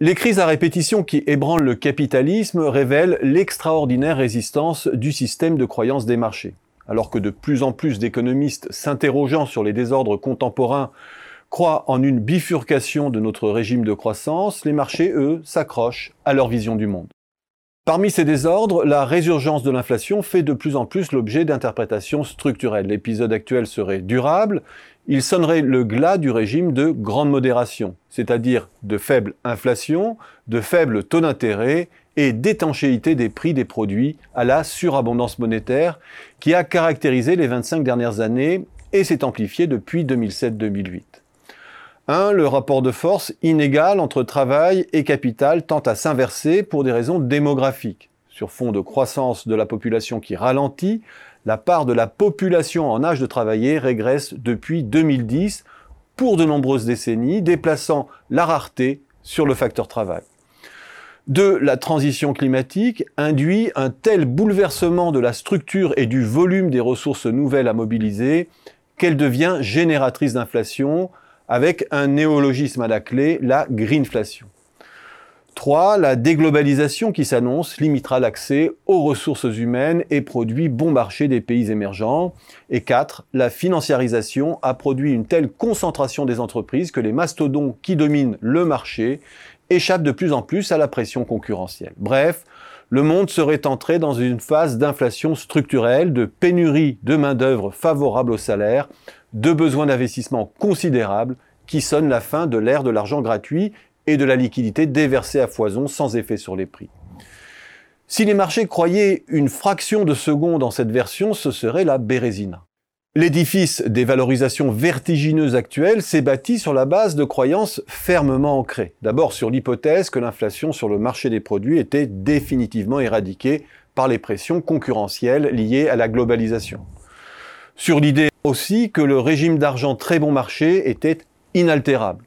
Les crises à répétition qui ébranlent le capitalisme révèlent l'extraordinaire résistance du système de croyance des marchés. Alors que de plus en plus d'économistes s'interrogeant sur les désordres contemporains croient en une bifurcation de notre régime de croissance, les marchés, eux, s'accrochent à leur vision du monde. Parmi ces désordres, la résurgence de l'inflation fait de plus en plus l'objet d'interprétations structurelles. L'épisode actuel serait durable, il sonnerait le glas du régime de grande modération, c'est-à-dire de faible inflation, de faible taux d'intérêt et d'étanchéité des prix des produits à la surabondance monétaire qui a caractérisé les 25 dernières années et s'est amplifié depuis 2007-2008. 1. Le rapport de force inégal entre travail et capital tend à s'inverser pour des raisons démographiques. Sur fond de croissance de la population qui ralentit, la part de la population en âge de travailler régresse depuis 2010 pour de nombreuses décennies, déplaçant la rareté sur le facteur travail. 2. La transition climatique induit un tel bouleversement de la structure et du volume des ressources nouvelles à mobiliser qu'elle devient génératrice d'inflation, avec un néologisme à la clé, la greenflation. 3. La déglobalisation qui s'annonce limitera l'accès aux ressources humaines et produits bon marché des pays émergents. Et 4. La financiarisation a produit une telle concentration des entreprises que les mastodons qui dominent le marché échappent de plus en plus à la pression concurrentielle. Bref, le monde serait entré dans une phase d'inflation structurelle, de pénurie de main-d'œuvre favorable aux salaires, de besoins d'investissement considérables qui sonnent la fin de l'ère de l'argent gratuit et de la liquidité déversée à foison sans effet sur les prix. Si les marchés croyaient une fraction de seconde dans cette version, ce serait la Bérésina. L'édifice des valorisations vertigineuses actuelles s'est bâti sur la base de croyances fermement ancrées. D'abord sur l'hypothèse que l'inflation sur le marché des produits était définitivement éradiquée par les pressions concurrentielles liées à la globalisation. Sur l'idée aussi que le régime d'argent très bon marché était inaltérable.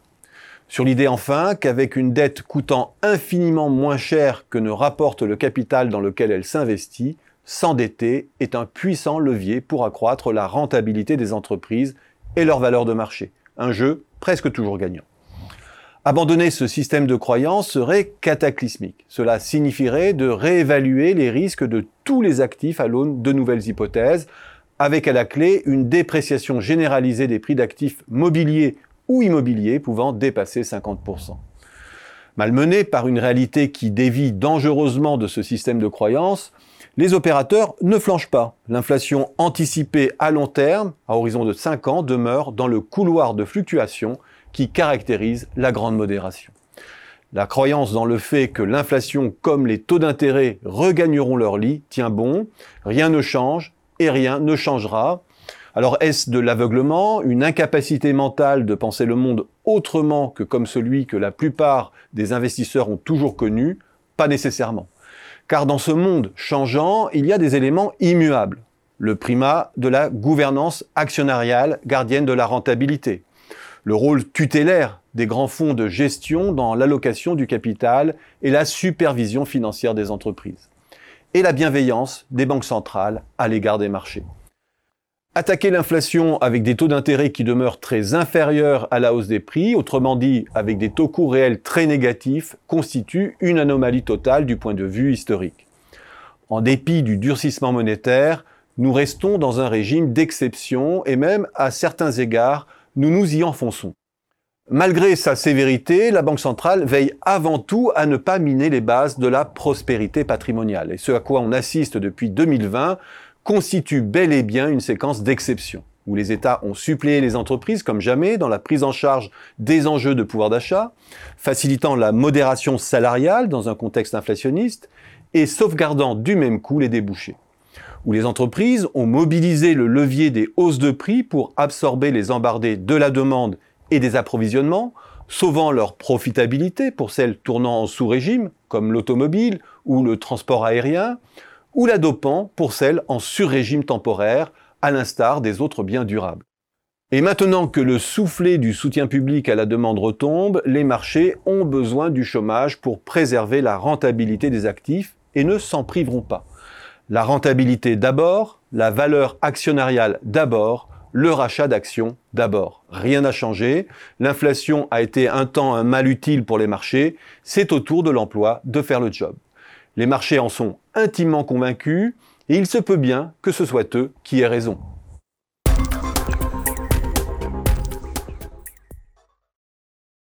Sur l'idée enfin qu'avec une dette coûtant infiniment moins cher que ne rapporte le capital dans lequel elle s'investit, s'endetter est un puissant levier pour accroître la rentabilité des entreprises et leur valeur de marché. Un jeu presque toujours gagnant. Abandonner ce système de croyance serait cataclysmique. Cela signifierait de réévaluer les risques de tous les actifs à l'aune de nouvelles hypothèses, avec à la clé une dépréciation généralisée des prix d'actifs mobiliers ou immobiliers pouvant dépasser 50%. Malmenés par une réalité qui dévie dangereusement de ce système de croyance, les opérateurs ne flanchent pas. L'inflation anticipée à long terme, à horizon de 5 ans, demeure dans le couloir de fluctuation qui caractérise la grande modération. La croyance dans le fait que l'inflation comme les taux d'intérêt regagneront leur lit tient bon, rien ne change et rien ne changera, alors est-ce de l'aveuglement, une incapacité mentale de penser le monde autrement que comme celui que la plupart des investisseurs ont toujours connu? Pas nécessairement. Car dans ce monde changeant, il y a des éléments immuables. Le primat de la gouvernance actionnariale gardienne de la rentabilité. Le rôle tutélaire des grands fonds de gestion dans l'allocation du capital et la supervision financière des entreprises. Et la bienveillance des banques centrales à l'égard des marchés. Attaquer l'inflation avec des taux d'intérêt qui demeurent très inférieurs à la hausse des prix, autrement dit avec des taux courts réels très négatifs, constitue une anomalie totale du point de vue historique. En dépit du durcissement monétaire, nous restons dans un régime d'exception et même, à certains égards, nous nous y enfonçons. Malgré sa sévérité, la Banque centrale veille avant tout à ne pas miner les bases de la prospérité patrimoniale. Et ce à quoi on assiste depuis 2020 constitue bel et bien une séquence d'exception, où les États ont suppléé les entreprises comme jamais dans la prise en charge des enjeux de pouvoir d'achat, facilitant la modération salariale dans un contexte inflationniste et sauvegardant du même coup les débouchés où les entreprises ont mobilisé le levier des hausses de prix pour absorber les embardés de la demande et des approvisionnements, sauvant leur profitabilité pour celles tournant en sous-régime, comme l'automobile ou le transport aérien, ou la dopant pour celle en sur-régime temporaire, à l'instar des autres biens durables. Et maintenant que le soufflet du soutien public à la demande retombe, les marchés ont besoin du chômage pour préserver la rentabilité des actifs et ne s'en priveront pas. La rentabilité d'abord, la valeur actionnariale d'abord, le rachat d'actions d'abord. Rien n'a changé, l'inflation a été un temps un mal utile pour les marchés, c'est au tour de l'emploi de faire le job. Les marchés en sont intimement convaincus, et il se peut bien que ce soit eux qui aient raison.